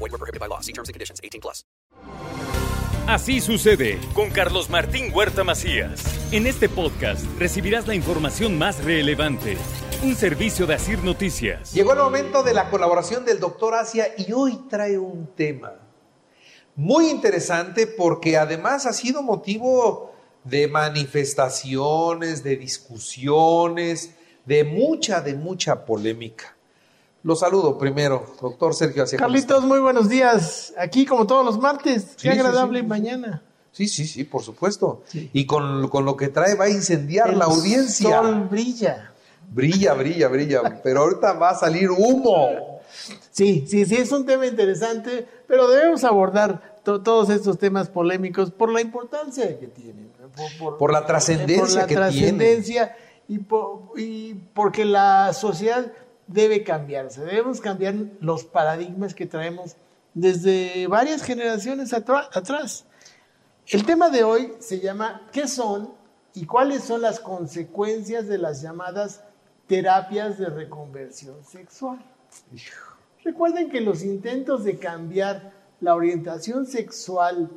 Void were prohibited by law. See terms and conditions. 18 plus. Así sucede con Carlos Martín Huerta Macías. En este podcast recibirás la información más relevante. Un servicio de Asir Noticias. Llegó el momento de la colaboración del doctor Asia y hoy trae un tema muy interesante porque además ha sido motivo de manifestaciones, de discusiones, de mucha, de mucha polémica. Lo saludo primero, doctor Sergio. ¿cómo Carlitos, muy buenos días. Aquí como todos los martes. Sí, Qué agradable sí, sí. mañana. Sí, sí, sí, por supuesto. Y con, con lo que trae va a incendiar El la audiencia. sol brilla. Brilla, brilla, brilla. Pero ahorita va a salir humo. Sí, sí, sí, es un tema interesante, pero debemos abordar to- todos estos temas polémicos por la importancia que tienen. Por la trascendencia por la que trascendencia y, po- y porque la sociedad debe cambiarse. Debemos cambiar los paradigmas que traemos desde varias generaciones atrás. El tema de hoy se llama ¿qué son y cuáles son las consecuencias de las llamadas terapias de reconversión sexual? Recuerden que los intentos de cambiar la orientación sexual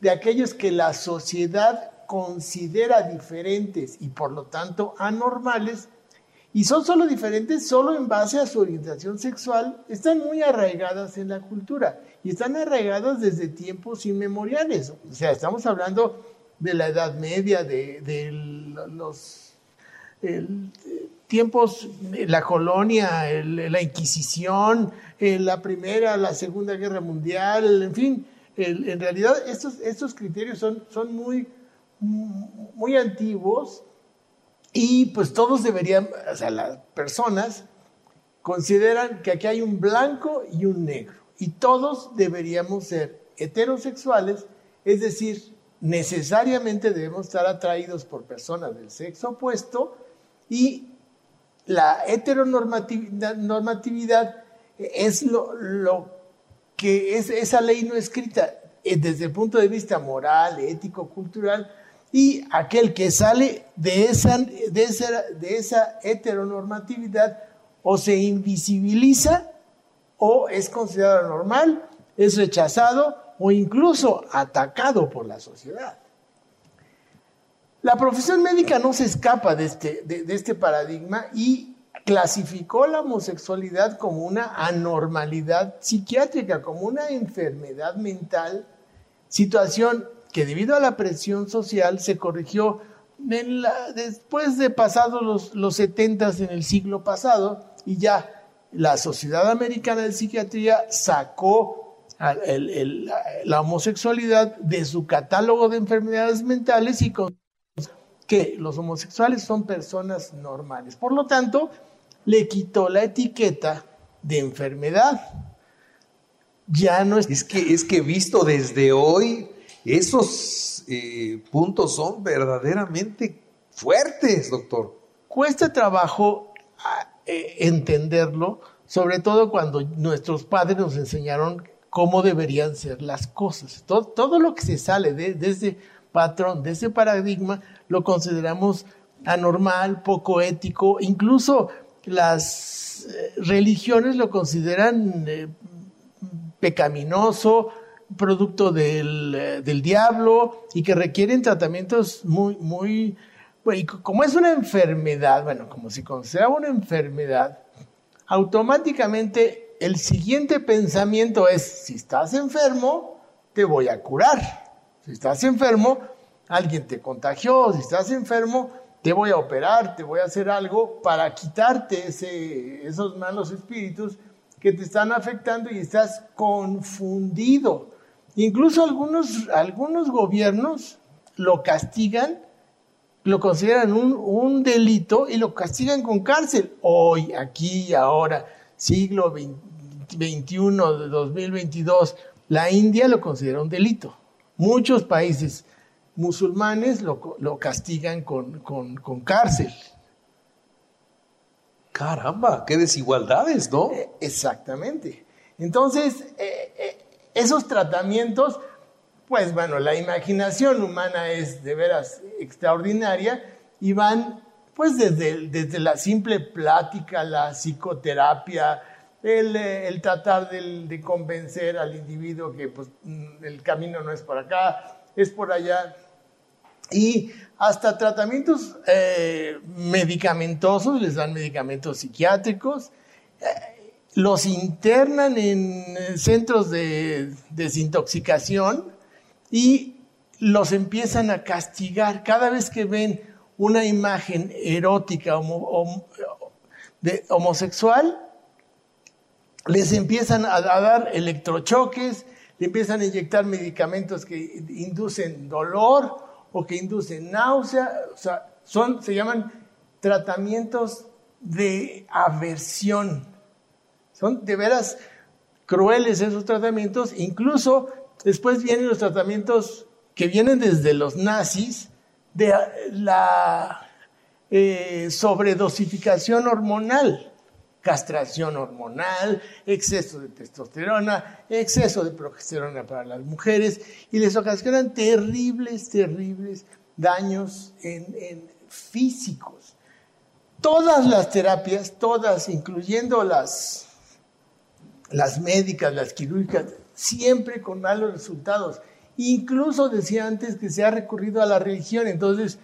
de aquellos que la sociedad considera diferentes y por lo tanto anormales, y son solo diferentes solo en base a su orientación sexual, están muy arraigadas en la cultura y están arraigadas desde tiempos inmemoriales. O sea, estamos hablando de la Edad Media, de, los el, tiempos, la colonia, la Inquisición, eh, la Primera, la Segunda Guerra Mundial, en fin, en realidad estos, estos criterios son, son muy, muy antiguos y pues todos deberían, o sea, las personas consideran que aquí hay un blanco y un negro. Y todos deberíamos ser heterosexuales, es decir, necesariamente debemos estar atraídos por personas del sexo opuesto y la heteronormatividad normatividad es lo, lo que es esa ley no escrita eh, desde el punto de vista moral, ético, cultural, y aquel que sale de esa, de esa, de esa heteronormatividad o se invisibiliza o es considerado normal, es rechazado o incluso atacado por la sociedad. La profesión médica no se escapa de este, de, de este paradigma y clasificó la homosexualidad como una anormalidad psiquiátrica, como una enfermedad mental, situación que debido a la presión social se corrigió después de pasados los, los 70 en el siglo pasado y ya la Sociedad Americana de Psiquiatría sacó la homosexualidad de su catálogo de enfermedades mentales y con que los homosexuales son personas normales. Por lo tanto, le quitó la etiqueta de enfermedad. Ya no es Es que, es que visto desde hoy, esos eh, puntos son verdaderamente fuertes, doctor. cuesta trabajo ah, eh, entenderlo, sobre todo cuando nuestros padres nos enseñaron cómo deberían ser las cosas. Todo, lo que se sale de, ese patrón, de ese paradigma, lo consideramos anormal, poco ético, incluso las eh, religiones lo consideran pecaminoso, producto del, eh, del diablo y que requieren tratamientos muy, muy, bueno, como es una enfermedad, bueno, como si consideraba una enfermedad, automáticamente el siguiente pensamiento es, si estás enfermo, te voy a curar. Si estás enfermo, alguien te contagió, si estás enfermo, te voy a operar, te voy a hacer algo para quitarte ese, esos malos espíritus que te están afectando y estás confundido. Incluso algunos, algunos gobiernos lo castigan, lo consideran un, un delito y lo castigan con cárcel. Hoy, aquí ahora, siglo XXI, de 2022, La India lo considera un delito. Muchos países musulmanes lo, lo castigan con, con, con cárcel. Caramba, qué desigualdades, ¿no? Eh, Exactamente. Entonces, eh, esos tratamientos, pues bueno, la imaginación humana es de veras extraordinaria y van pues desde, desde la simple plática, la psicoterapia, el, eh, el tratar del- de, convencer al individuo que pues, mm, el camino no es por acá, es por allá, y hasta tratamientos eh, medicamentosos, les dan medicamentos psiquiátricos, los internan en eh, centros de desintoxicación y los empiezan a castigar cada vez que ven una imagen erótica de- homosexual, les empiezan a, a dar electrochoques, le empiezan a inyectar medicamentos que inducen dolor o que inducen náusea, o sea, son, se llaman tratamientos de aversión. Son de veras crueles esos tratamientos, incluso después vienen los tratamientos que vienen desde los nazis de la eh, sobredosificación hormonal castración hormonal, exceso de testosterona, exceso de progesterona para las mujeres y les ocasionan terribles, terribles daños en físicos. Todas las terapias, todas, incluyendo las, las médicas, las quirúrgicas, siempre con malos resultados. Incluso decía antes que se ha recurrido a la religión, entonces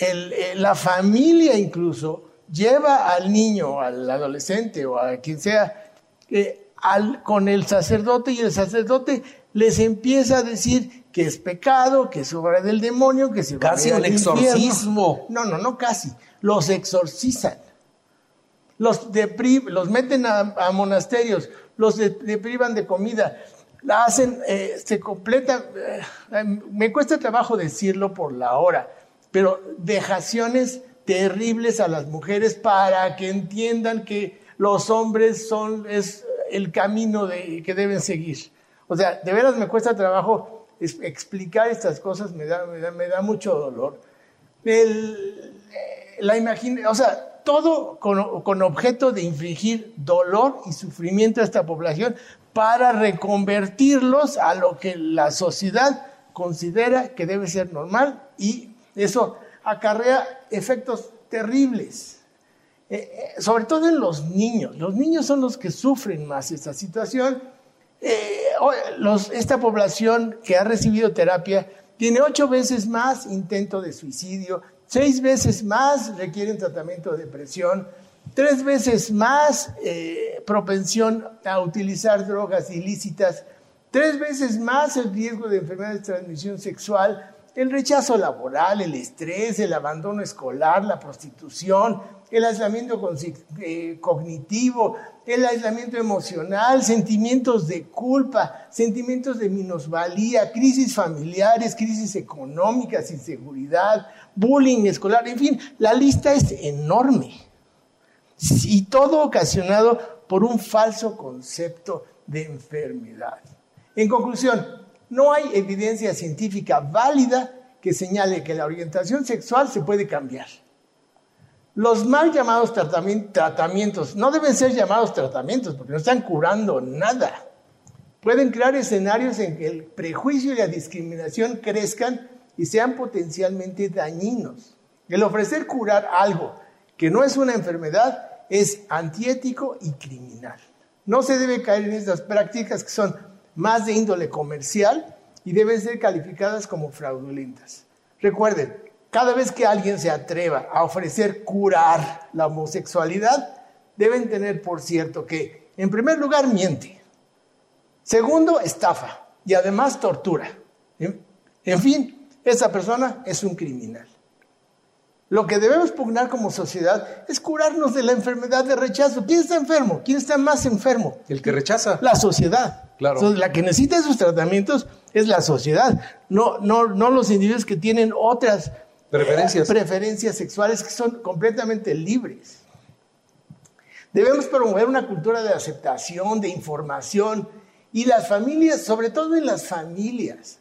el- eh, la familia incluso lleva al niño, al adolescente o a quien sea, eh, al- con el sacerdote y el sacerdote les empieza a decir que es pecado, que es obra del demonio, que se va a Casi un al infierno. exorcismo. No, no, no casi. Los exorcizan. Los, depri- los meten a, monasterios, los de- deprivan de comida, la hacen, eh, se completa, eh, me cuesta trabajo decirlo por la hora, pero vejaciones terribles a las mujeres para que entiendan que los hombres son es el camino de, que deben seguir. O sea, de veras me cuesta trabajo explicar estas cosas, me da, me da, me da mucho dolor. Eh, la imagina, o sea, todo con, objeto de infligir dolor y sufrimiento a esta población para reconvertirlos a lo que la sociedad considera que debe ser normal y eso acarrea efectos terribles. Eh, eh, sobre todo en los niños. Los niños son los que sufren más esta situación. Eh, esta población que ha recibido terapia tiene ocho veces más intento de suicidio, seis veces más requieren tratamiento de depresión, tres veces más eh, propensión a utilizar drogas ilícitas, tres veces más el riesgo de enfermedades de transmisión sexual, el rechazo laboral, el estrés, el abandono escolar, la prostitución, el aislamiento eh, cognitivo, el aislamiento emocional, sentimientos de culpa, sentimientos de minusvalía, crisis familiares, crisis económicas, inseguridad, bullying escolar, en fin, la lista es enorme. Y todo ocasionado por un falso concepto de enfermedad. En conclusión, no hay evidencia científica válida que señale que la orientación sexual se puede cambiar. Los mal llamados tratami- tratamientos no deben ser llamados tratamientos porque no están curando nada. Pueden crear escenarios en que el prejuicio y la discriminación crezcan y sean potencialmente dañinos. El ofrecer curar algo que no es una enfermedad es antiético y criminal. No se debe caer en estas prácticas que son más de índole comercial y deben ser calificadas como fraudulentas. Recuerden, cada vez que alguien se atreva a ofrecer curar la homosexualidad, deben tener por cierto que, en primer lugar, miente. Segundo, estafa. Y además, tortura. En, fin, esa persona es un criminal. Lo que debemos pugnar como sociedad es curarnos de la enfermedad de rechazo. ¿Quién está enfermo? ¿Quién está más enfermo? El que rechaza. La sociedad. Claro. Entonces, la que necesita esos tratamientos es la sociedad, no, no, no los individuos que tienen otras Preferencias. eh, preferencias sexuales que son completamente libres. Debemos promover una cultura de aceptación, de información Y las familias, sobre todo en las familias,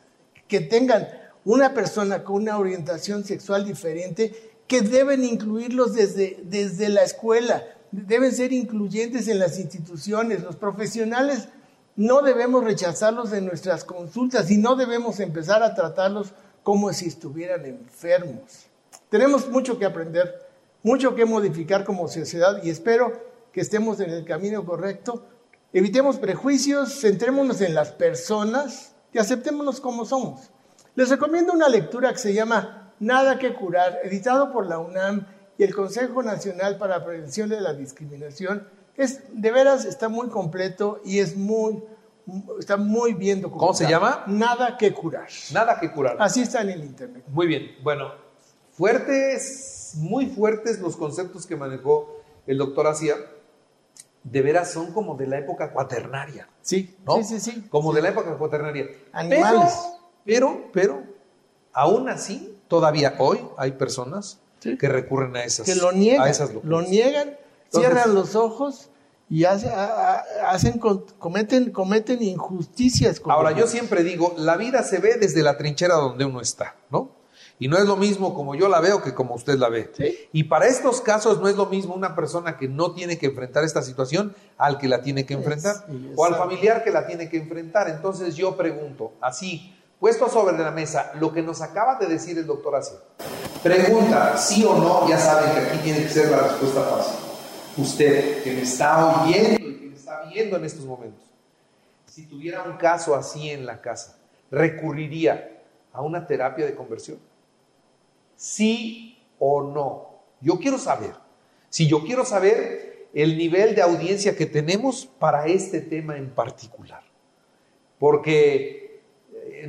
que tengan una persona con una orientación sexual diferente, que deben incluirlos desde, desde la escuela, deben ser incluyentes en las instituciones. Los profesionales no debemos rechazarlos en nuestras consultas y no debemos empezar a tratarlos como si estuvieran enfermos. Tenemos mucho que aprender, mucho que modificar como sociedad y espero que estemos en el camino correcto. Evitemos prejuicios, centrémonos en las personas y aceptémonos como somos. Les recomiendo una lectura que se llama Nada que curar, editado por la UNAM y el Consejo Nacional para la Prevención de la Discriminación. Es, de veras está muy completo y es muy, está muy bien documentado. ¿Cómo se llama? Nada que curar. Nada que curar. Así está en el internet. Muy bien. Bueno, fuertes, muy fuertes los conceptos que manejó el doctor Asia. De veras son como de la época cuaternaria. Sí, ¿no? sí, sí, sí. Como Sí. de la época cuaternaria. Animales. Pero, pero, pero, aún así, todavía hoy hay personas Sí. que recurren a esas, que lo niegan, a esas lo niegan, Entonces- cierran los ojos y hace- a- a- hacen, cometen, cometen injusticias. con Ahora, yo siempre digo, la vida se ve desde la trinchera donde uno está, ¿no? Y no es lo mismo como yo la veo que como usted la ve. Sí. Y para estos casos no es lo mismo una persona que no tiene que enfrentar esta situación al que la tiene que enfrentar o al familiar que la tiene que enfrentar. Entonces yo pregunto, así, puesto sobre la mesa, lo que nos acaba de decir el doctor Asia. Pregunta, sí o no, ya saben que aquí tiene que ser la respuesta fácil. Usted que me está oyendo y que me está viendo en estos momentos, si tuviera un caso así en la casa, ¿recurriría a una terapia de conversión? ¿Sí o no? Yo quiero saber. Si yo quiero saber el nivel de audiencia que tenemos para este tema en particular. Porque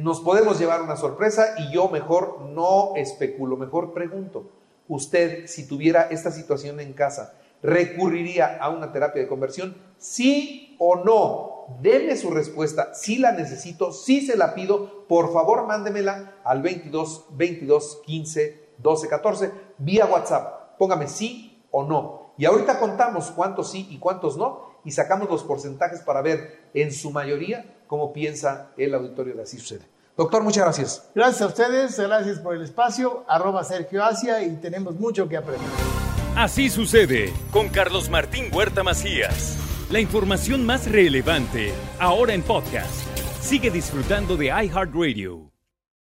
nos podemos llevar una sorpresa y yo mejor no especulo, mejor pregunto. Usted, si tuviera esta situación en casa, ¿recurriría a una terapia de conversión? ¿Sí o no? Deme su respuesta. Si la necesito, si se la pido, por favor mándemela al 22 22 15 12 14 vía WhatsApp. Póngame sí o no. Y ahorita contamos cuántos sí y cuántos no y sacamos los porcentajes para ver en su mayoría cómo piensa el auditorio de así sucede. Doctor, muchas gracias. Gracias a ustedes, gracias por el espacio, arroba Sergio Asia y tenemos mucho que aprender. Así sucede con Carlos Martín Huerta Macías. La información más relevante ahora en podcast. Sigue disfrutando de iHeartRadio.